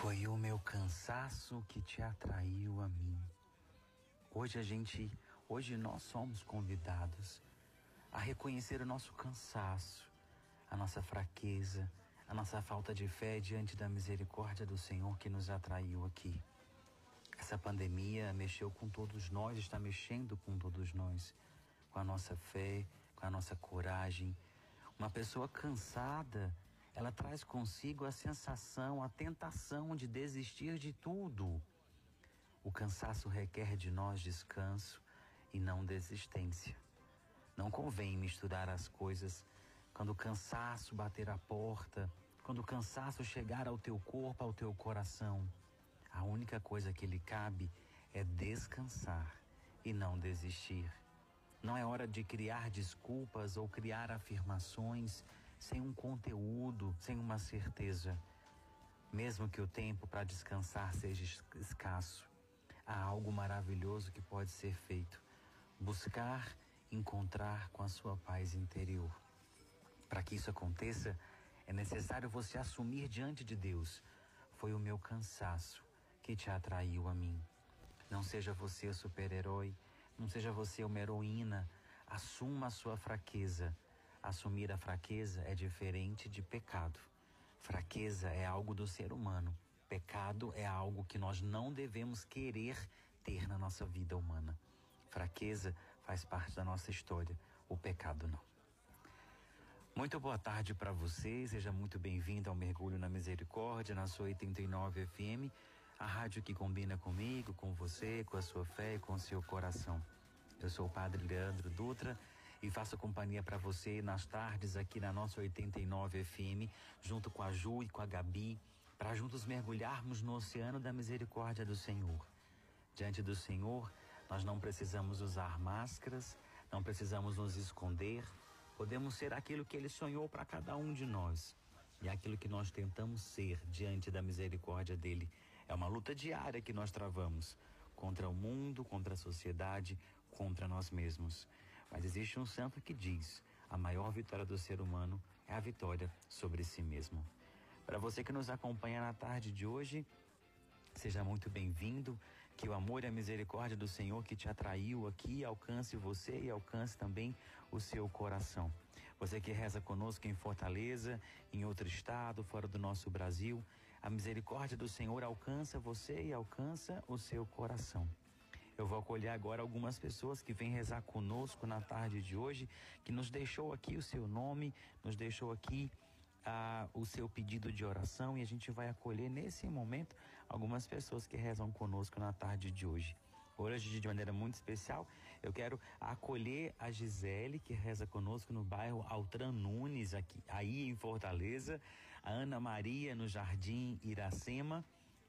Foi o meu cansaço que te atraiu a mim. Hoje a gente, hoje nós somos convidados a reconhecer o nosso cansaço, a nossa fraqueza, a nossa falta de fé diante da misericórdia do Senhor que nos atraiu aqui. Essa pandemia mexeu com todos nós, está mexendo com todos nós, com a nossa fé, com a nossa coragem. Uma pessoa cansada, ela traz consigo a sensação, a tentação de desistir de tudo. O cansaço requer de nós descanso e não desistência. Não convém misturar as coisas quando o cansaço bater a porta, quando o cansaço chegar ao teu corpo, ao teu coração. A única coisa que lhe cabe é descansar e não desistir. Não é hora de criar desculpas ou criar afirmações sem um conteúdo, sem uma certeza. Mesmo que o tempo para descansar seja es- escasso, há algo maravilhoso que pode ser feito: buscar encontrar com a sua paz interior. Para que isso aconteça, é necessário você assumir diante de Deus: foi o meu cansaço que te atraiu a mim. Não seja você o super-herói, não seja você uma heroína. Assuma a sua fraqueza. Assumir a fraqueza é diferente de pecado. Fraqueza é algo do ser humano. Pecado é algo que nós não devemos querer ter na nossa vida humana. Fraqueza faz parte da nossa história, o pecado não. Muito boa tarde para você, seja muito bem-vindo ao Mergulho na Misericórdia, na sua 89 FM, a rádio que combina comigo, com você, com a sua fé e com o seu coração. Eu sou o Padre Leandro Dutra e faço companhia para você nas tardes aqui na nossa 89 FM, junto com a Ju e com a Gabi, para juntos mergulharmos no oceano da misericórdia do Senhor. Diante do Senhor, nós não precisamos usar máscaras, não precisamos nos esconder, podemos ser aquilo que Ele sonhou para cada um de nós. E aquilo que nós tentamos ser diante da misericórdia dele. É uma luta diária que nós travamos contra o mundo, contra a sociedade, contra nós mesmos. Mas existe um santo que diz: a maior vitória do ser humano é a vitória sobre si mesmo. Para você que nos acompanha na tarde de hoje, seja muito bem-vindo. Que o amor e a misericórdia do Senhor que te atraiu aqui alcance você e alcance também o seu coração. Você que reza conosco em Fortaleza, em outro estado, fora do nosso Brasil, a misericórdia do Senhor alcança você e alcança o seu coração. Eu vou acolher agora algumas pessoas que vêm rezar conosco na tarde de hoje, que nos deixou aqui o seu nome, nos deixou aqui ah, o seu pedido de oração e a gente vai acolher nesse momento algumas pessoas que rezam conosco na tarde de hoje. Hoje, de maneira muito especial, eu quero acolher a Gisele, que reza conosco no bairro Altran Nunes, aqui, aí em Fortaleza, a Ana Maria no Jardim Iracema,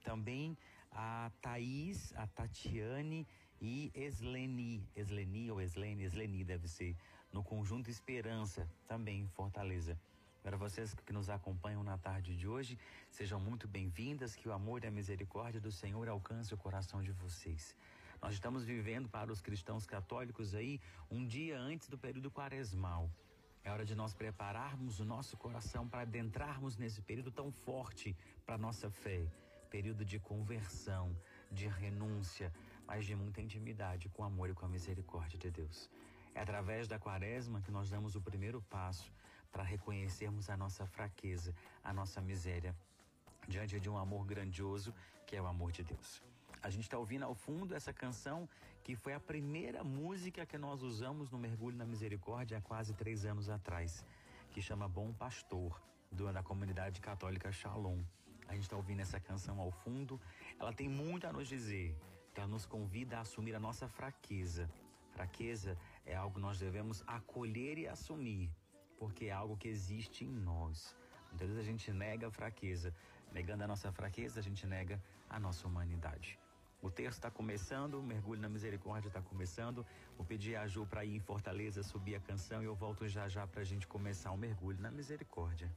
também a Thaís, a Tatiane e Esleni, Esleni ou Eslene, Esleni deve ser, no Conjunto Esperança, também em Fortaleza. Para vocês que nos acompanham na tarde de hoje, sejam muito bem-vindas, que o amor e a misericórdia do Senhor alcance o coração de vocês. Nós estamos vivendo para os cristãos católicos aí um dia antes do período quaresmal. É hora de nós prepararmos o nosso coração para adentrarmos nesse período tão forte para nossa fé. Período de conversão, de renúncia, mas de muita intimidade com o amor e com a misericórdia de Deus. É através da quaresma que nós damos o primeiro passo para reconhecermos a nossa fraqueza, a nossa miséria, diante de um amor grandioso que é o amor de Deus. A gente está ouvindo ao fundo essa canção que foi a primeira música que nós usamos no Mergulho na Misericórdia há quase três anos atrás, que chama Bom Pastor, do, da comunidade católica Shalom. A gente está ouvindo essa canção ao fundo, ela tem muito a nos dizer, ela nos convida a assumir a nossa fraqueza. Fraqueza é algo que nós devemos acolher e assumir, porque é algo que existe em nós. Muitas vezes a gente nega a fraqueza. Negando a nossa fraqueza, a gente nega a nossa humanidade. O texto está começando, o mergulho na misericórdia está começando. Vou pedir a Ju para ir em Fortaleza subir a canção e eu volto já já para a gente começar o mergulho na misericórdia.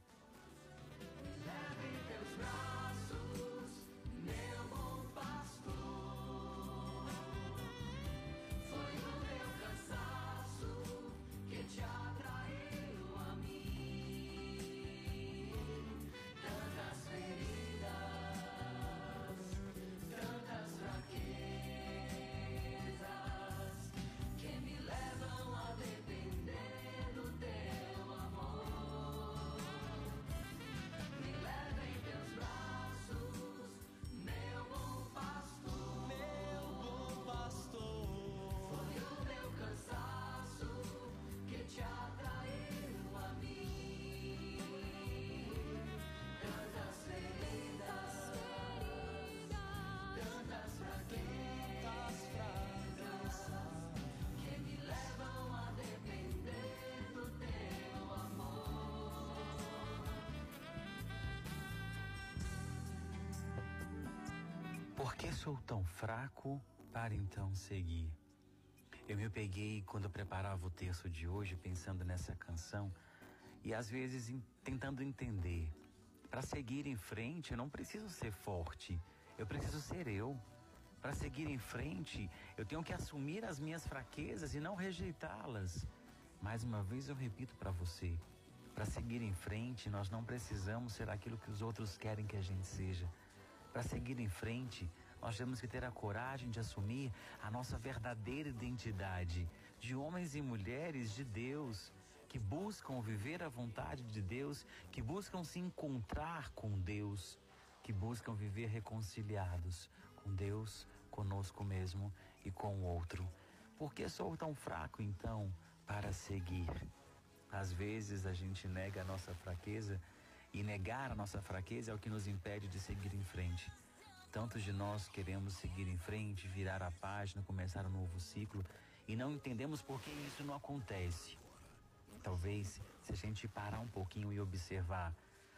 Por que sou tão fraco para então seguir? Eu me peguei quando eu preparava o texto de hoje pensando nessa canção e às vezes em- tentando entender. Para seguir em frente, eu não preciso ser forte, eu preciso ser eu. Para seguir em frente, eu tenho que assumir as minhas fraquezas e não rejeitá-las. Mais uma vez eu repito para você: para seguir em frente, nós não precisamos ser aquilo que os outros querem que a gente seja. Para seguir em frente, nós temos que ter a coragem de assumir a nossa verdadeira identidade de homens e mulheres de Deus, que buscam viver a vontade de Deus, que buscam se encontrar com Deus, que buscam viver reconciliados com Deus, conosco mesmo e com o outro. Por que sou tão fraco então para seguir? Às vezes a gente nega a nossa fraqueza e negar a nossa fraqueza é o que nos impede de seguir em frente. Tantos de nós queremos seguir em frente, virar a página, começar um novo ciclo e não entendemos por que isso não acontece. Talvez, se a gente parar um pouquinho e observar,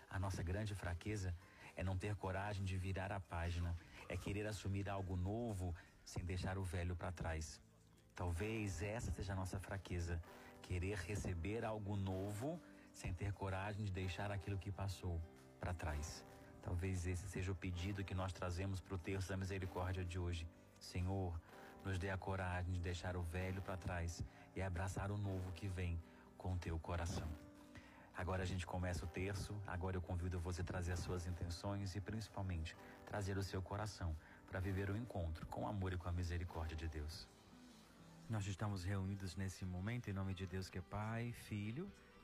a nossa grande fraqueza é não ter coragem de virar a página, é querer assumir algo novo sem deixar o velho para trás. Talvez essa seja a nossa fraqueza, querer receber algo novo sem ter coragem de deixar aquilo que passou para trás. Talvez esse seja o pedido que nós trazemos para o terço da misericórdia de hoje. Senhor, nos dê a coragem de deixar o velho para trás e abraçar o novo que vem com teu coração. Agora a gente começa o terço, agora eu convido você a trazer as suas intenções e principalmente trazer o seu coração para viver o encontro com o amor e com a misericórdia de Deus. Nós estamos reunidos nesse momento em nome de Deus que é Pai, Filho,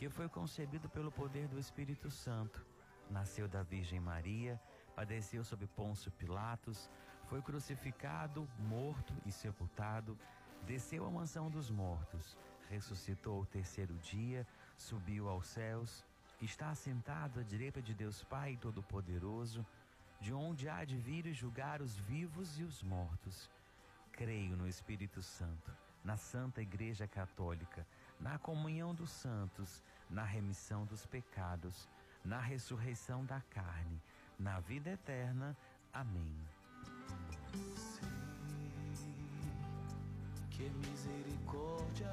que foi concebido pelo poder do Espírito Santo, nasceu da Virgem Maria, padeceu sob Pôncio Pilatos, foi crucificado, morto e sepultado, desceu à mansão dos mortos, ressuscitou o terceiro dia, subiu aos céus, está assentado à direita de Deus Pai Todo-Poderoso, de onde há de vir e julgar os vivos e os mortos. Creio no Espírito Santo, na Santa Igreja Católica, na comunhão dos santos, na remissão dos pecados, na ressurreição da carne, na vida eterna. Amém. Sei que é misericórdia,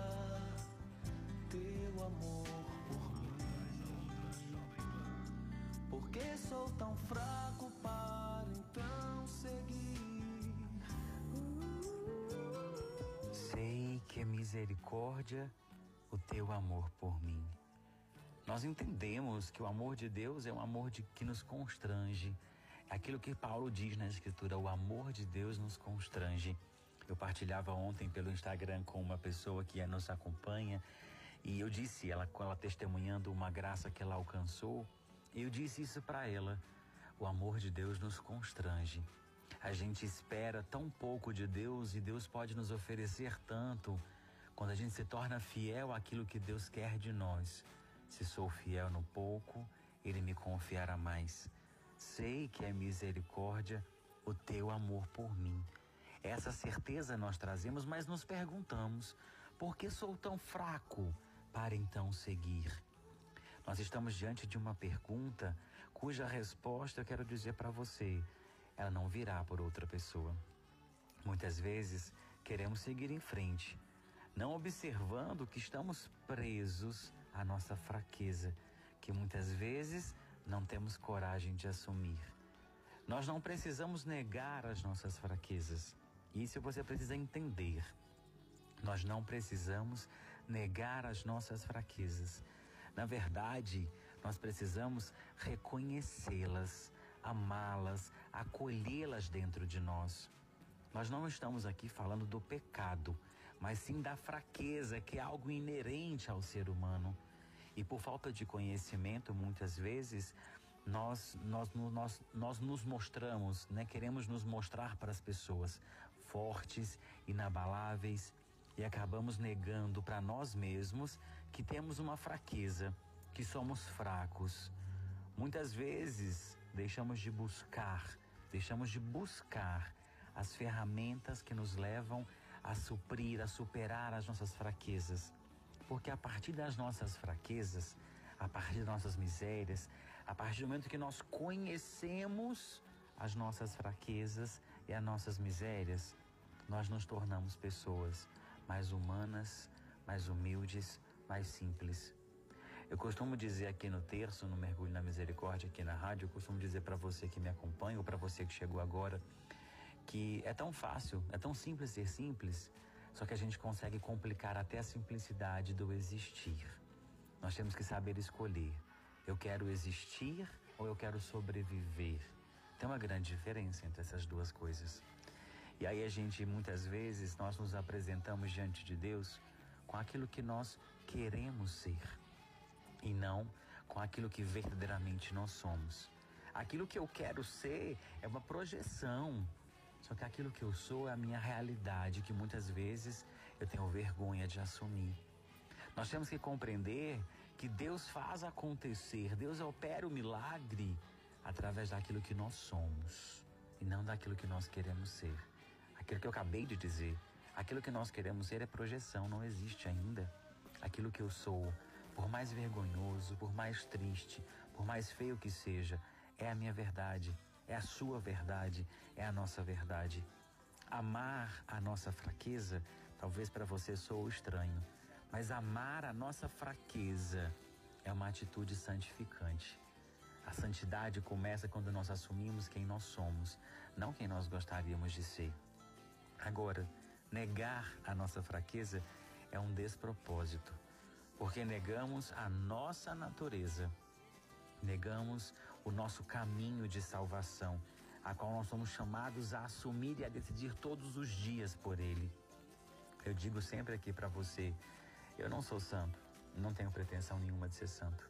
teu amor por mim. Porque sou tão fraco para então seguir. Sei que é misericórdia o teu amor por mim. Nós entendemos que o amor de Deus é um amor de, que nos constrange. Aquilo que Paulo diz na Escritura, o amor de Deus nos constrange. Eu partilhava ontem pelo Instagram com uma pessoa que nos acompanha e eu disse, ela, ela testemunhando uma graça que ela alcançou, eu disse isso para ela. O amor de Deus nos constrange. A gente espera tão pouco de Deus e Deus pode nos oferecer tanto quando a gente se torna fiel àquilo que Deus quer de nós. Se sou fiel no pouco, Ele me confiará mais. Sei que é misericórdia o teu amor por mim. Essa certeza nós trazemos, mas nos perguntamos: por que sou tão fraco para então seguir? Nós estamos diante de uma pergunta cuja resposta eu quero dizer para você: ela não virá por outra pessoa. Muitas vezes queremos seguir em frente, não observando que estamos presos à nossa fraqueza, que muitas vezes não temos coragem de assumir. Nós não precisamos negar as nossas fraquezas. Isso você precisa entender. Nós não precisamos negar as nossas fraquezas. Na verdade, nós precisamos reconhecê-las, amá-las, acolhê-las dentro de nós. Nós não estamos aqui falando do pecado, mas sim da fraqueza, que é algo inerente ao ser humano. E por falta de conhecimento, muitas vezes, nós, nós, nós, nós nos mostramos, né? queremos nos mostrar para as pessoas fortes, inabaláveis, e acabamos negando para nós mesmos que temos uma fraqueza, que somos fracos. Muitas vezes deixamos de buscar, deixamos de buscar as ferramentas que nos levam a suprir, a superar as nossas fraquezas. Porque a partir das nossas fraquezas, a partir das nossas misérias, a partir do momento que nós conhecemos as nossas fraquezas e as nossas misérias, nós nos tornamos pessoas mais humanas, mais humildes, mais simples. Eu costumo dizer aqui no terço, no Mergulho na Misericórdia, aqui na rádio, eu costumo dizer para você que me acompanha ou para você que chegou agora, que é tão fácil, é tão simples ser simples, só que a gente consegue complicar até a simplicidade do existir. Nós temos que saber escolher. Eu quero existir ou eu quero sobreviver? Tem uma grande diferença entre essas duas coisas. E aí a gente muitas vezes nós nos apresentamos diante de Deus com aquilo que nós queremos ser e não com aquilo que verdadeiramente nós somos. Aquilo que eu quero ser é uma projeção, só que aquilo que eu sou é a minha realidade, que muitas vezes eu tenho vergonha de assumir. Nós temos que compreender que Deus faz acontecer, Deus opera o milagre através daquilo que nós somos e não daquilo que nós queremos ser. Aquilo que eu acabei de dizer, aquilo que nós queremos ser é projeção, não existe ainda. Aquilo que eu sou, por mais vergonhoso, por mais triste, por mais feio que seja, é a minha verdade, é a sua verdade, é a nossa verdade. Amar a nossa fraqueza, talvez para você sou estranho, mas amar a nossa fraqueza é uma atitude santificante. A santidade começa quando nós assumimos quem nós somos, não quem nós gostaríamos de ser. Agora, negar a nossa fraqueza é um despropósito, porque negamos a nossa natureza, negamos o nosso caminho de salvação, a qual nós somos chamados a assumir e a decidir todos os dias por Ele. Eu digo sempre aqui para você, eu não sou santo, não tenho pretensão nenhuma de ser santo.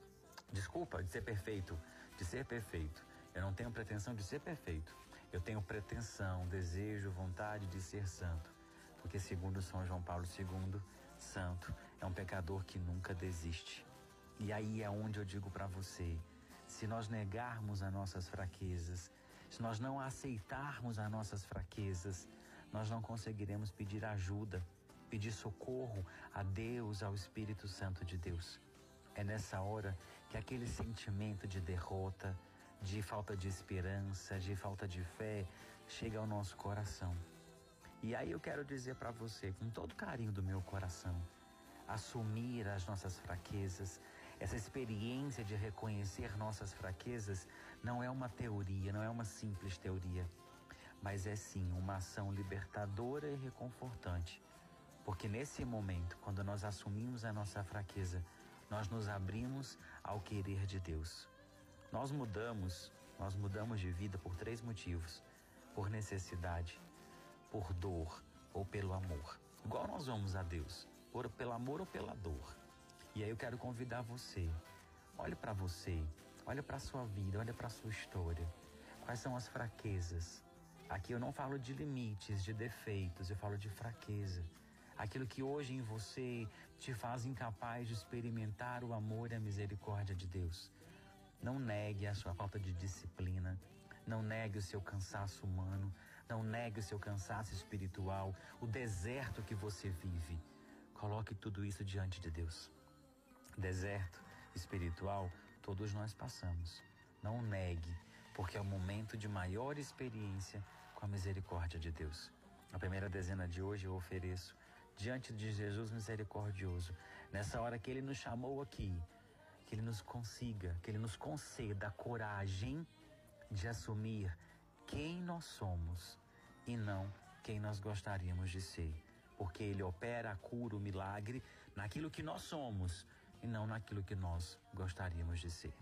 Desculpa, de ser perfeito, de ser perfeito. Eu não tenho pretensão de ser perfeito. Eu tenho pretensão, desejo, vontade de ser santo. Porque segundo São João Paulo II, santo é um pecador que nunca desiste. E aí é onde eu digo para você, se nós negarmos as nossas fraquezas, se nós não aceitarmos as nossas fraquezas, nós não conseguiremos pedir ajuda pedir socorro a Deus, ao Espírito Santo de Deus. É nessa hora que aquele sentimento de derrota, de falta de esperança, de falta de fé, chega ao nosso coração. E aí eu quero dizer para você, com todo carinho do meu coração, assumir as nossas fraquezas, essa experiência de reconhecer nossas fraquezas não é uma teoria, não é uma simples teoria, mas é sim uma ação libertadora e reconfortante porque nesse momento, quando nós assumimos a nossa fraqueza, nós nos abrimos ao querer de Deus. Nós mudamos, nós mudamos de vida por três motivos: por necessidade, por dor ou pelo amor. Igual nós vamos a Deus, por pelo amor ou pela dor. E aí eu quero convidar você. Olhe para você, olhe para sua vida, olhe para sua história. Quais são as fraquezas? Aqui eu não falo de limites, de defeitos, eu falo de fraqueza aquilo que hoje em você te faz incapaz de experimentar o amor e a misericórdia de Deus. Não negue a sua falta de disciplina, não negue o seu cansaço humano, não negue o seu cansaço espiritual, o deserto que você vive. Coloque tudo isso diante de Deus. Deserto espiritual, todos nós passamos. Não negue, porque é o momento de maior experiência com a misericórdia de Deus. A primeira dezena de hoje eu ofereço diante de Jesus misericordioso, nessa hora que Ele nos chamou aqui, que Ele nos consiga, que Ele nos conceda a coragem de assumir quem nós somos e não quem nós gostaríamos de ser. Porque Ele opera a cura, o milagre naquilo que nós somos e não naquilo que nós gostaríamos de ser.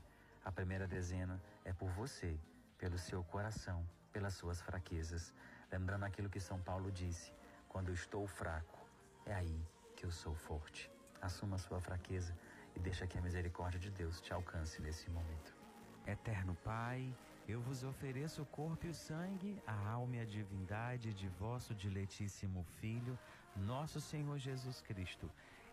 A primeira dezena é por você, pelo seu coração, pelas suas fraquezas. Lembrando aquilo que São Paulo disse: quando eu estou fraco, é aí que eu sou forte. Assuma a sua fraqueza e deixa que a misericórdia de Deus te alcance nesse momento. Eterno Pai, eu vos ofereço o corpo e o sangue, a alma e a divindade de vosso diletíssimo Filho, nosso Senhor Jesus Cristo,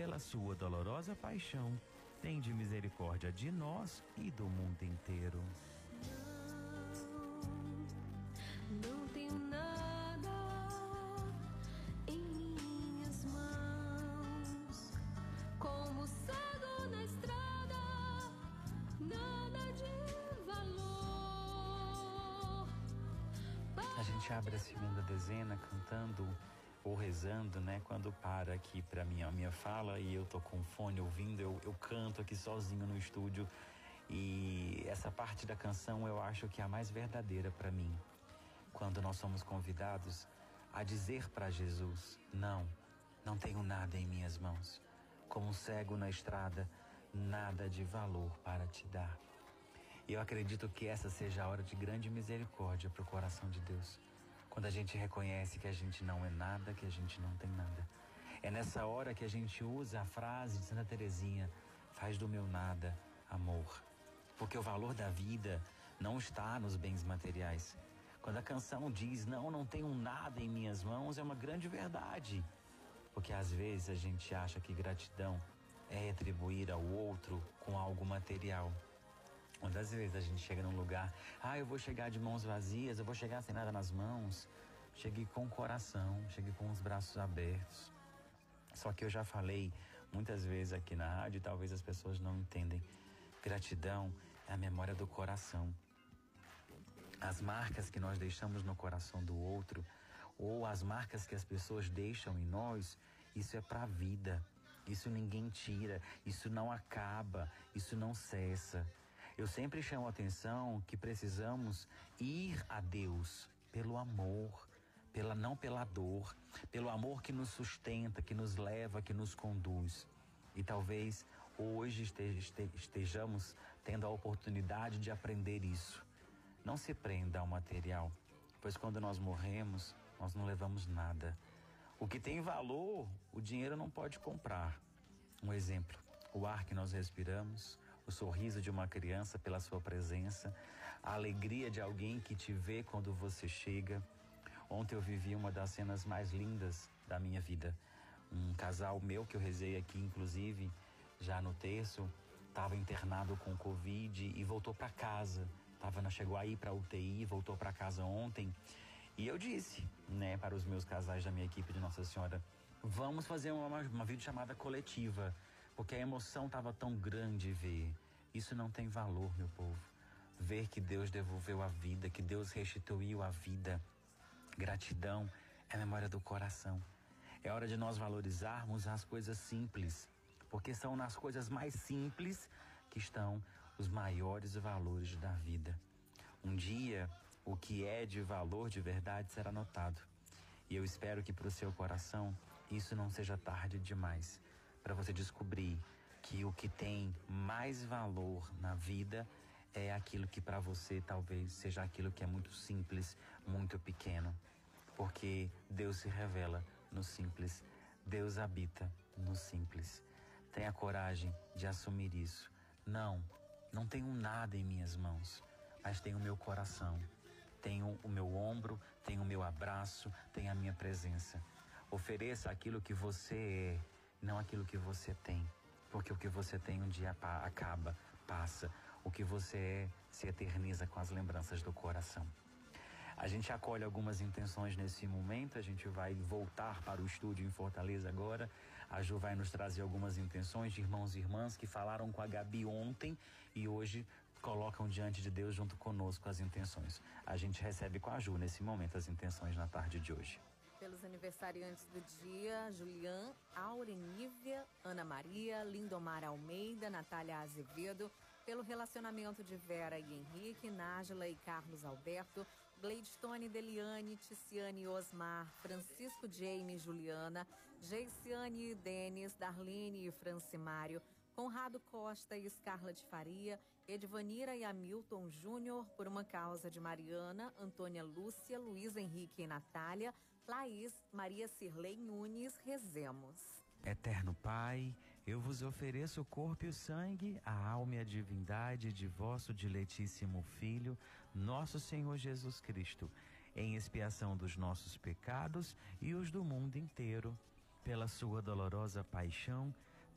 Pela sua dolorosa paixão, tende misericórdia de nós e do mundo inteiro. Não tenho nada em minhas mãos, como cego na estrada, nada de valor. A gente abre a segunda dezena cantando ou rezando, né? Quando para aqui para mim a minha fala e eu tô com fone ouvindo, eu, eu canto aqui sozinho no estúdio. E essa parte da canção eu acho que é a mais verdadeira para mim. Quando nós somos convidados a dizer para Jesus: Não, não tenho nada em minhas mãos. Como um cego na estrada, nada de valor para te dar. E eu acredito que essa seja a hora de grande misericórdia para o coração de Deus. Quando a gente reconhece que a gente não é nada, que a gente não tem nada. É nessa hora que a gente usa a frase de Santa Teresinha: faz do meu nada amor. Porque o valor da vida não está nos bens materiais. Quando a canção diz não, não tenho nada em minhas mãos, é uma grande verdade. Porque às vezes a gente acha que gratidão é retribuir ao outro com algo material. Quantas vezes a gente chega num lugar, ah, eu vou chegar de mãos vazias, eu vou chegar sem nada nas mãos. Cheguei com o coração, cheguei com os braços abertos. Só que eu já falei muitas vezes aqui na rádio, talvez as pessoas não entendem. Gratidão é a memória do coração. As marcas que nós deixamos no coração do outro, ou as marcas que as pessoas deixam em nós, isso é para a vida. Isso ninguém tira, isso não acaba, isso não cessa. Eu sempre chamo a atenção que precisamos ir a Deus pelo amor, pela não pela dor, pelo amor que nos sustenta, que nos leva, que nos conduz. E talvez hoje estejamos tendo a oportunidade de aprender isso. Não se prenda ao material, pois quando nós morremos, nós não levamos nada. O que tem valor, o dinheiro não pode comprar. Um exemplo: o ar que nós respiramos, o sorriso de uma criança pela sua presença, a alegria de alguém que te vê quando você chega. Ontem eu vivi uma das cenas mais lindas da minha vida. Um casal meu que eu rezei aqui, inclusive, já no terço, estava internado com Covid e voltou para casa. Tava, chegou aí para UTI, voltou para casa ontem. E eu disse, né, para os meus casais da minha equipe de Nossa Senhora, vamos fazer uma, uma videochamada coletiva, porque a emoção estava tão grande ver. Isso não tem valor, meu povo. Ver que Deus devolveu a vida, que Deus restituiu a vida. Gratidão é memória do coração. É hora de nós valorizarmos as coisas simples, porque são nas coisas mais simples que estão os maiores valores da vida. Um dia, o que é de valor de verdade será notado. E eu espero que para o seu coração isso não seja tarde demais para você descobrir que o que tem mais valor na vida é aquilo que para você talvez seja aquilo que é muito simples, muito pequeno. Porque Deus se revela no simples, Deus habita no simples. Tenha coragem de assumir isso. Não, não tenho nada em minhas mãos, mas tenho o meu coração, tenho o meu ombro, tenho o meu abraço, tenho a minha presença. Ofereça aquilo que você é, não aquilo que você tem. Porque o que você tem um dia acaba, passa. O que você é se eterniza com as lembranças do coração. A gente acolhe algumas intenções nesse momento, a gente vai voltar para o estúdio em Fortaleza agora. A Ju vai nos trazer algumas intenções de irmãos e irmãs que falaram com a Gabi ontem e hoje colocam diante de Deus junto conosco as intenções. A gente recebe com a Ju nesse momento as intenções na tarde de hoje. Pelos aniversariantes do dia, Julian, Aurenívia, Ana Maria, Lindomar Almeida, Natália Azevedo, pelo relacionamento de Vera e Henrique, Nájila e Carlos Alberto, Gleidstone Deliane, Ticiane Osmar, Francisco Jamie Juliana, Geiciane e Denis, Darlene e Francimário, Conrado Costa e Scarlett Faria, Edvanira e Hamilton Júnior, por uma causa de Mariana, Antônia Lúcia, Luiz Henrique e Natália, Laís, Maria Cirlei Nunes, rezemos. Eterno Pai, eu vos ofereço o corpo e o sangue, a alma e a divindade de vosso diletíssimo Filho, nosso Senhor Jesus Cristo, em expiação dos nossos pecados e os do mundo inteiro. Pela sua dolorosa paixão,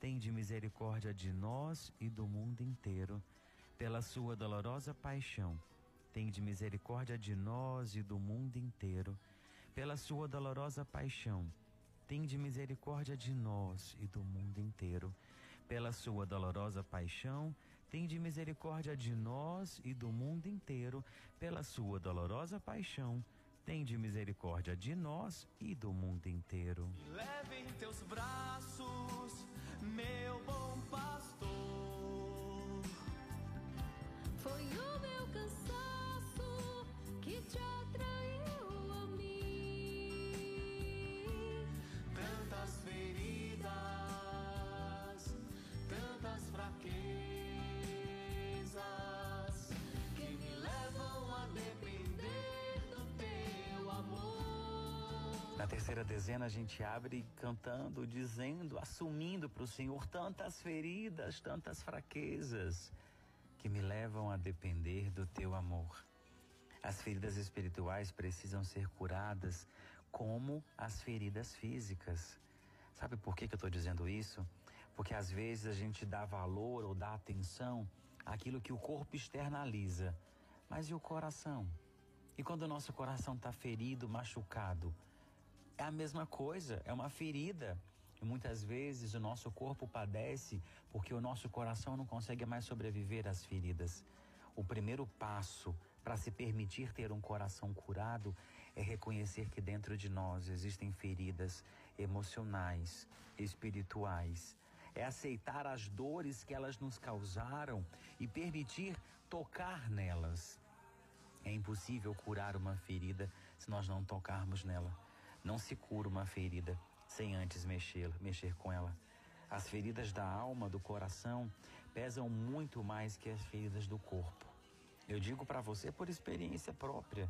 tende misericórdia de nós e do mundo inteiro. Pela sua dolorosa paixão, tende misericórdia de nós e do mundo inteiro pela sua dolorosa paixão, tende misericórdia de nós e do mundo inteiro. Pela sua dolorosa paixão, tende misericórdia de nós e do mundo inteiro. Pela sua dolorosa paixão, tende misericórdia de nós e do mundo inteiro. Leve em teus braços, terceira dezena a gente abre cantando, dizendo, assumindo para o Senhor tantas feridas, tantas fraquezas que me levam a depender do teu amor. As feridas espirituais precisam ser curadas como as feridas físicas. Sabe por que, que eu estou dizendo isso? Porque às vezes a gente dá valor ou dá atenção àquilo que o corpo externaliza. Mas e o coração? E quando o nosso coração está ferido, machucado? É a mesma coisa, é uma ferida. E muitas vezes o nosso corpo padece porque o nosso coração não consegue mais sobreviver às feridas. O primeiro passo para se permitir ter um coração curado é reconhecer que dentro de nós existem feridas emocionais, espirituais. É aceitar as dores que elas nos causaram e permitir tocar nelas. É impossível curar uma ferida se nós não tocarmos nela. Não se cura uma ferida sem antes mexer, mexer com ela. As feridas da alma, do coração, pesam muito mais que as feridas do corpo. Eu digo para você por experiência própria.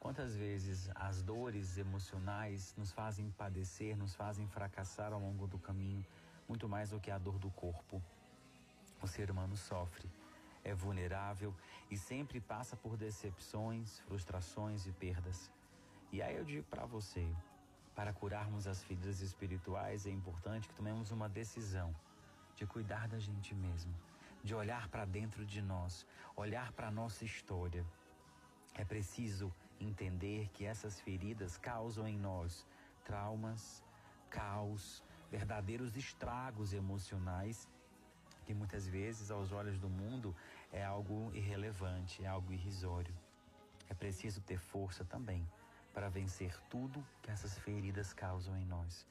Quantas vezes as dores emocionais nos fazem padecer, nos fazem fracassar ao longo do caminho, muito mais do que a dor do corpo. O ser humano sofre, é vulnerável e sempre passa por decepções, frustrações e perdas. E aí eu digo para você, para curarmos as feridas espirituais é importante que tomemos uma decisão de cuidar da gente mesmo, de olhar para dentro de nós, olhar para a nossa história. É preciso entender que essas feridas causam em nós traumas, caos, verdadeiros estragos emocionais que muitas vezes aos olhos do mundo é algo irrelevante, é algo irrisório. É preciso ter força também para vencer tudo que essas feridas causam em nós.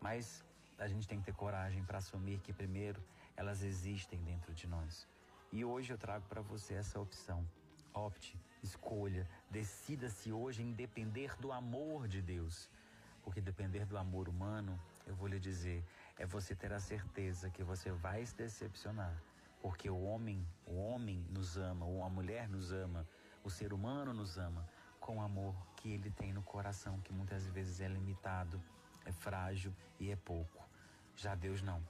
Mas a gente tem que ter coragem para assumir que primeiro elas existem dentro de nós. E hoje eu trago para você essa opção. Opte, escolha, decida-se hoje em depender do amor de Deus. Porque depender do amor humano, eu vou lhe dizer, é você ter a certeza que você vai se decepcionar. Porque o homem, o homem nos ama, ou a mulher nos ama, o ser humano nos ama com amor que ele tem no coração, que muitas vezes é limitado, é frágil e é pouco. Já Deus não.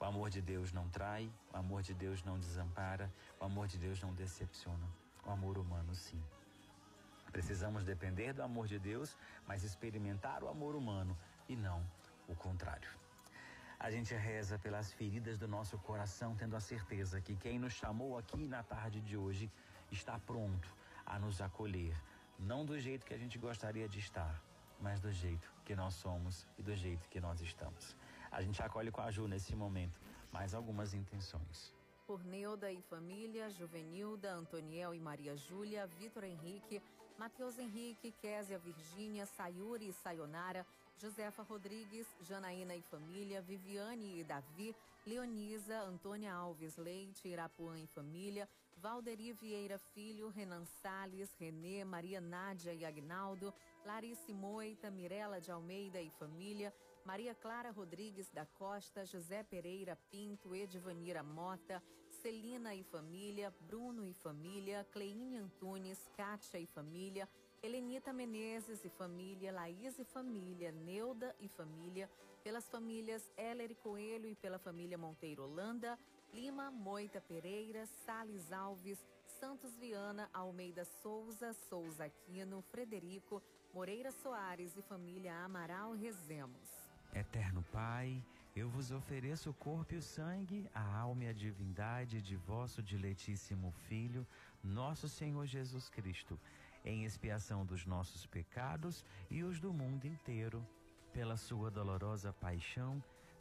O amor de Deus não trai, o amor de Deus não desampara, o amor de Deus não decepciona. O amor humano, sim. Precisamos depender do amor de Deus, mas experimentar o amor humano e não o contrário. A gente reza pelas feridas do nosso coração, tendo a certeza que quem nos chamou aqui na tarde de hoje está pronto a nos acolher, não do jeito que a gente gostaria de estar, mas do jeito que nós somos e do jeito que nós estamos. A gente acolhe com a Ju nesse momento mais algumas intenções. Por Neuda e família, Juvenilda, Antoniel e Maria Júlia, Vitor Henrique, Matheus Henrique, Késia Virgínia, Sayuri e Sayonara, Josefa Rodrigues, Janaína e família, Viviane e Davi, Leonisa, Antônia Alves Leite, Irapuã e família, Valderi Vieira Filho, Renan Salles, Renê, Maria Nádia e Agnaldo, Clarice Moita, Mirela de Almeida e família, Maria Clara Rodrigues da Costa, José Pereira Pinto, Edvanira Mota, Celina e família, Bruno e família, Cleine Antunes, Kátia e família, Helenita Menezes e família, Laís e família, Neuda e família, pelas famílias Heller e Coelho e pela família Monteiro Holanda, Lima, Moita Pereira, Sales Alves, Santos Viana, Almeida Souza, Souza Aquino, Frederico, Moreira Soares e família Amaral Rezemos. Eterno Pai, eu vos ofereço o corpo e o sangue, a alma e a divindade de vosso diletíssimo Filho, nosso Senhor Jesus Cristo, em expiação dos nossos pecados e os do mundo inteiro. Pela sua dolorosa paixão,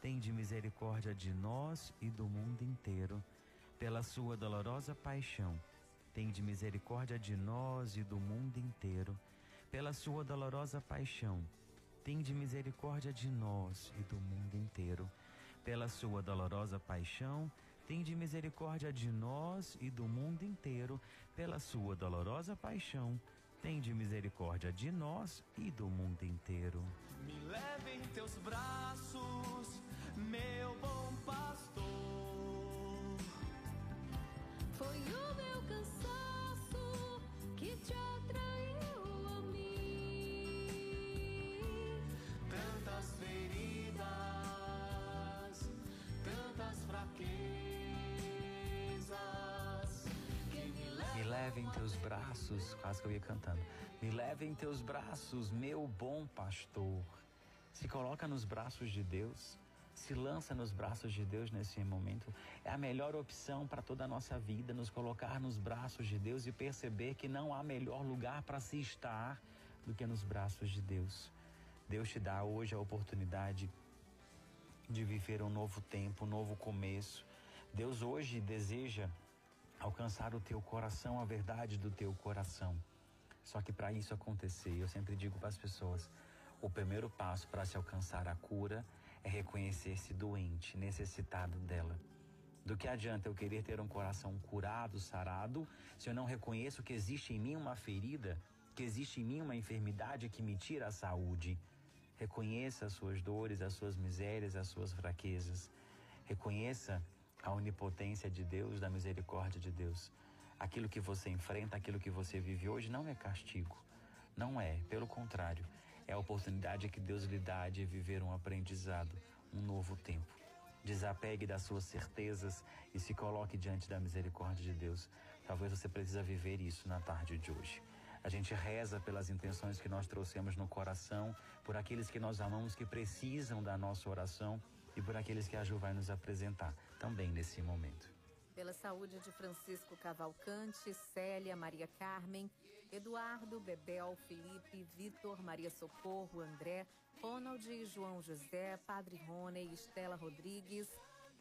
tende misericórdia de nós e do mundo inteiro. Pela sua dolorosa paixão, tende misericórdia de nós e do mundo inteiro. Pela sua dolorosa paixão, tende misericórdia de nós e do mundo inteiro. Pela sua dolorosa paixão, tende misericórdia de nós e do mundo inteiro. Pela sua dolorosa paixão, tende misericórdia de nós e do mundo inteiro. Me leve em teus braços, meu bom pastor. Foi o meu cansaço que te atraiu a mim. Tantas feridas, tantas fraquezas que me leve em teus braços, quase que eu ia cantando. Me leve em teus braços, meu bom pastor. Se coloca nos braços de Deus, se lança nos braços de Deus nesse momento. É a melhor opção para toda a nossa vida, nos colocar nos braços de Deus e perceber que não há melhor lugar para se estar do que nos braços de Deus. Deus te dá hoje a oportunidade de viver um novo tempo, um novo começo. Deus hoje deseja alcançar o teu coração, a verdade do teu coração. Só que para isso acontecer, eu sempre digo para as pessoas, o primeiro passo para se alcançar a cura é reconhecer-se doente, necessitado dela. Do que adianta eu querer ter um coração curado, sarado, se eu não reconheço que existe em mim uma ferida, que existe em mim uma enfermidade que me tira a saúde? Reconheça as suas dores, as suas misérias, as suas fraquezas. Reconheça a onipotência de Deus, da misericórdia de Deus. Aquilo que você enfrenta, aquilo que você vive hoje não é castigo. Não é, pelo contrário, é a oportunidade que Deus lhe dá de viver um aprendizado, um novo tempo. Desapegue das suas certezas e se coloque diante da misericórdia de Deus. Talvez você precisa viver isso na tarde de hoje. A gente reza pelas intenções que nós trouxemos no coração, por aqueles que nós amamos que precisam da nossa oração e por aqueles que a Ju vai nos apresentar também nesse momento. Pela saúde de Francisco Cavalcante, Célia, Maria Carmen, Eduardo, Bebel, Felipe, Vitor, Maria Socorro, André, Ronald João José, Padre Rony, Estela Rodrigues,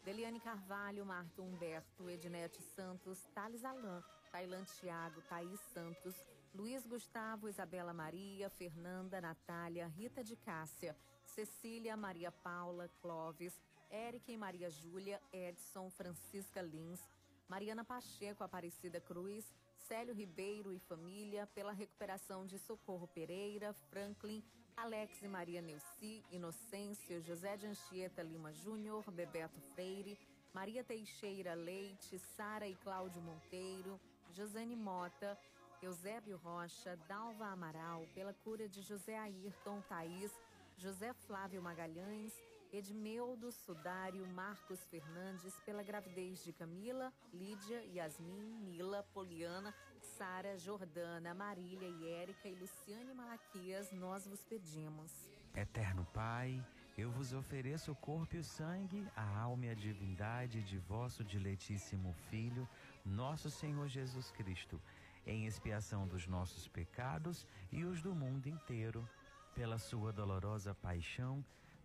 Deliane Carvalho, Marto Humberto, Ednete Santos, Thales Alain, Tailan Thiago, Thaís Santos, Luiz Gustavo, Isabela Maria, Fernanda, Natália, Rita de Cássia, Cecília, Maria Paula, Clóvis, Érica e Maria Júlia, Edson, Francisca Lins, Mariana Pacheco, Aparecida Cruz, Célio Ribeiro e família, pela recuperação de Socorro Pereira, Franklin, Alex e Maria Neuci, Inocêncio, José de Anchieta Lima Júnior, Bebeto Freire, Maria Teixeira Leite, Sara e Cláudio Monteiro, Josane Mota, Eusébio Rocha, Dalva Amaral, pela cura de José Ayrton, Thaís, José Flávio Magalhães, Edmeudo Sudário Marcos Fernandes, pela gravidez de Camila, Lídia, Yasmin, Mila, Poliana, Sara, Jordana, Marília e Érica e Luciane Malaquias, nós vos pedimos. Eterno Pai, eu vos ofereço o corpo e o sangue, a alma e a divindade de vosso diletíssimo Filho, nosso Senhor Jesus Cristo, em expiação dos nossos pecados e os do mundo inteiro, pela sua dolorosa paixão,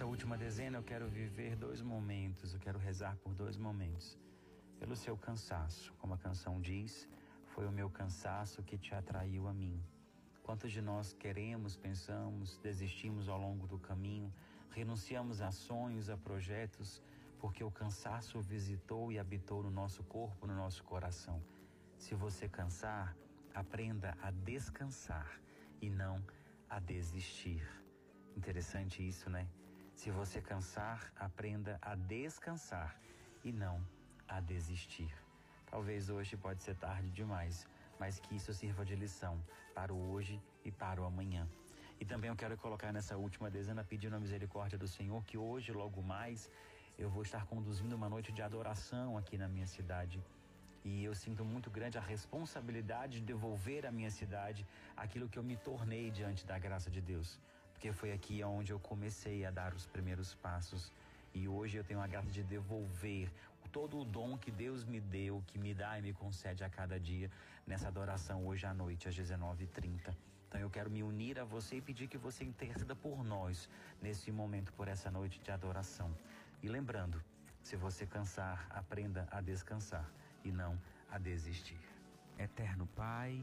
Nessa última dezena eu quero viver dois momentos, eu quero rezar por dois momentos. Pelo seu cansaço, como a canção diz, foi o meu cansaço que te atraiu a mim. Quantos de nós queremos, pensamos, desistimos ao longo do caminho, renunciamos a sonhos, a projetos, porque o cansaço visitou e habitou no nosso corpo, no nosso coração. Se você cansar, aprenda a descansar e não a desistir. Interessante isso, né? Se você cansar, aprenda a descansar e não a desistir. Talvez hoje pode ser tarde demais, mas que isso sirva de lição para o hoje e para o amanhã. E também eu quero colocar nessa última dezena pedindo a misericórdia do Senhor que hoje, logo mais, eu vou estar conduzindo uma noite de adoração aqui na minha cidade. E eu sinto muito grande a responsabilidade de devolver à minha cidade aquilo que eu me tornei diante da graça de Deus porque foi aqui onde eu comecei a dar os primeiros passos. E hoje eu tenho a graça de devolver todo o dom que Deus me deu, que me dá e me concede a cada dia nessa adoração hoje à noite, às 19h30. Então eu quero me unir a você e pedir que você interceda por nós nesse momento, por essa noite de adoração. E lembrando, se você cansar, aprenda a descansar e não a desistir. Eterno Pai,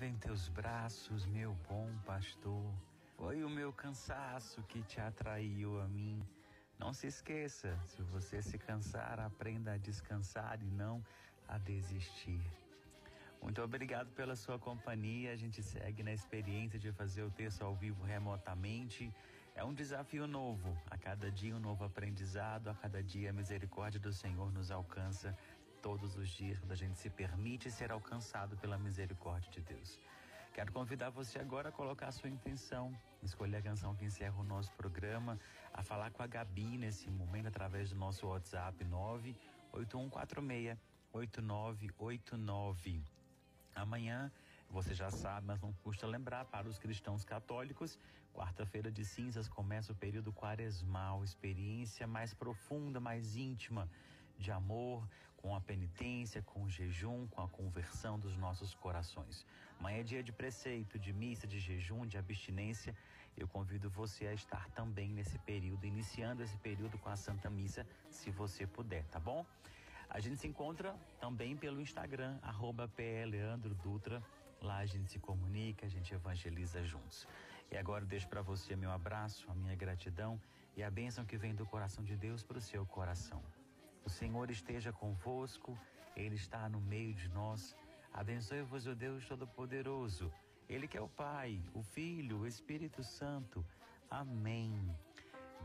Leva em teus braços, meu bom pastor. Foi o meu cansaço que te atraiu a mim. Não se esqueça, se você se cansar, aprenda a descansar e não a desistir. Muito obrigado pela sua companhia. A gente segue na experiência de fazer o texto ao vivo remotamente. É um desafio novo. A cada dia um novo aprendizado, a cada dia a misericórdia do Senhor nos alcança todos os dias quando a gente se permite ser alcançado pela misericórdia de Deus. Quero convidar você agora a colocar a sua intenção, escolher a canção que encerra o nosso programa, a falar com a Gabi nesse momento através do nosso WhatsApp 98146 8989. Amanhã, você já sabe, mas não custa lembrar para os cristãos católicos, quarta-feira de cinzas começa o período quaresmal, experiência mais profunda, mais íntima de amor, com a penitência, com o jejum, com a conversão dos nossos corações. Amanhã é dia de preceito, de missa, de jejum, de abstinência. Eu convido você a estar também nesse período, iniciando esse período com a Santa Missa, se você puder, tá bom? A gente se encontra também pelo Instagram, arroba Dutra. Lá a gente se comunica, a gente evangeliza juntos. E agora eu deixo para você meu abraço, a minha gratidão e a bênção que vem do coração de Deus para o seu coração. O Senhor esteja convosco, Ele está no meio de nós. Abençoe-vos o Deus Todo-Poderoso, Ele que é o Pai, o Filho, o Espírito Santo. Amém.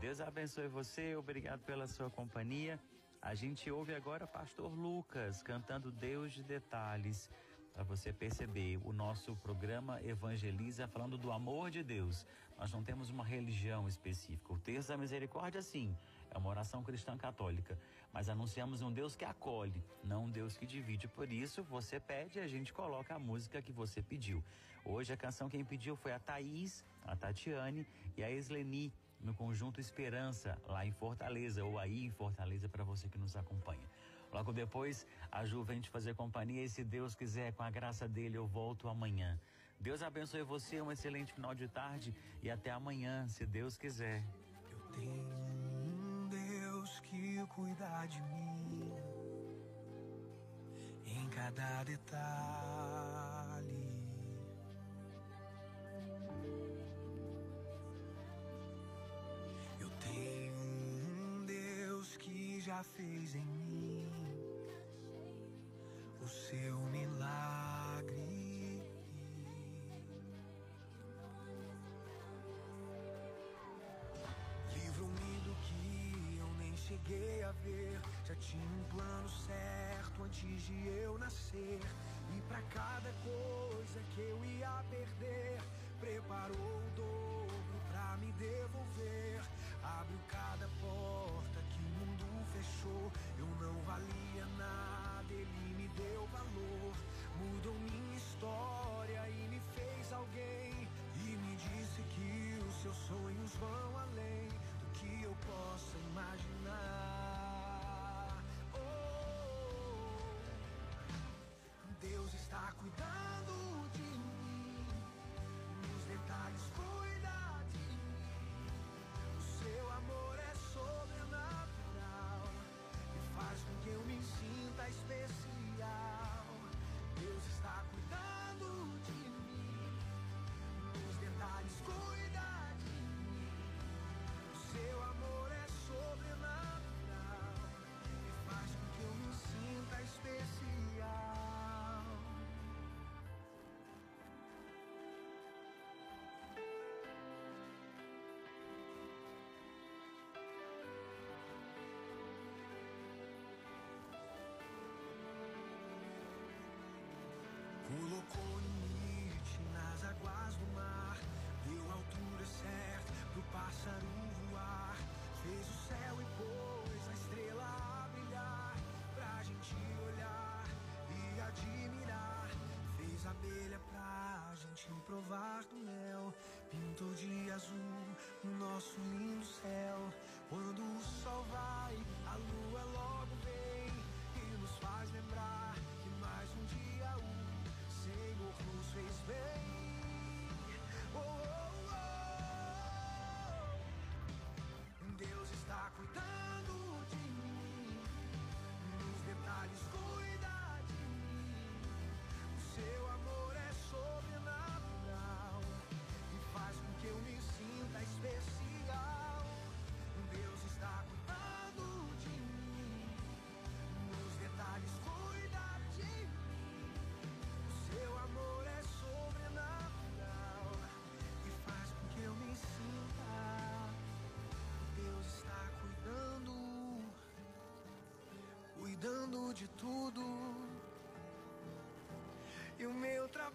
Deus abençoe você, obrigado pela sua companhia. A gente ouve agora Pastor Lucas cantando Deus de Detalhes. Para você perceber, o nosso programa evangeliza falando do amor de Deus. Nós não temos uma religião específica. O terço da misericórdia, sim, é uma oração cristã católica. Mas anunciamos um Deus que acolhe, não um Deus que divide. Por isso, você pede e a gente coloca a música que você pediu. Hoje a canção quem pediu foi a Thaís, a Tatiane e a Esleni, no conjunto Esperança, lá em Fortaleza, ou aí em Fortaleza, para você que nos acompanha. Logo depois, a Ju vem te fazer companhia e se Deus quiser, com a graça dele, eu volto amanhã. Deus abençoe você, um excelente final de tarde e até amanhã, se Deus quiser. Eu tenho de mim em cada detalhe. Eu tenho um Deus que já fez em mim o seu cheguei a ver. Já tinha um plano certo antes de eu nascer. E pra cada coisa que eu ia perder, preparou o dobro pra me devolver. vermelha pra gente provar do mel. Pintou de azul no nosso lindo céu. Quando o sol vai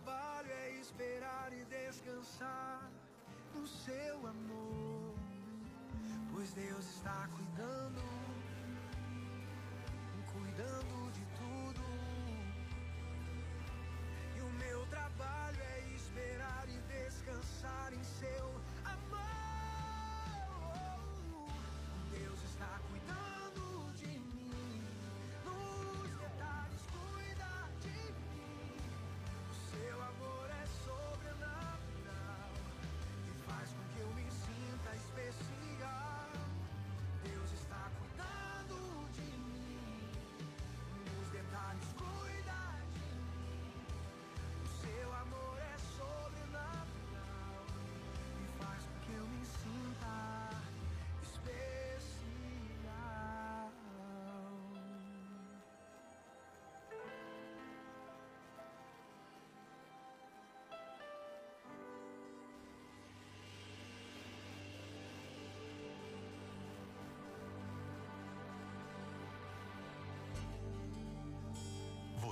trabalho é esperar e descansar no seu amor, pois Deus está cuidando, cuidando de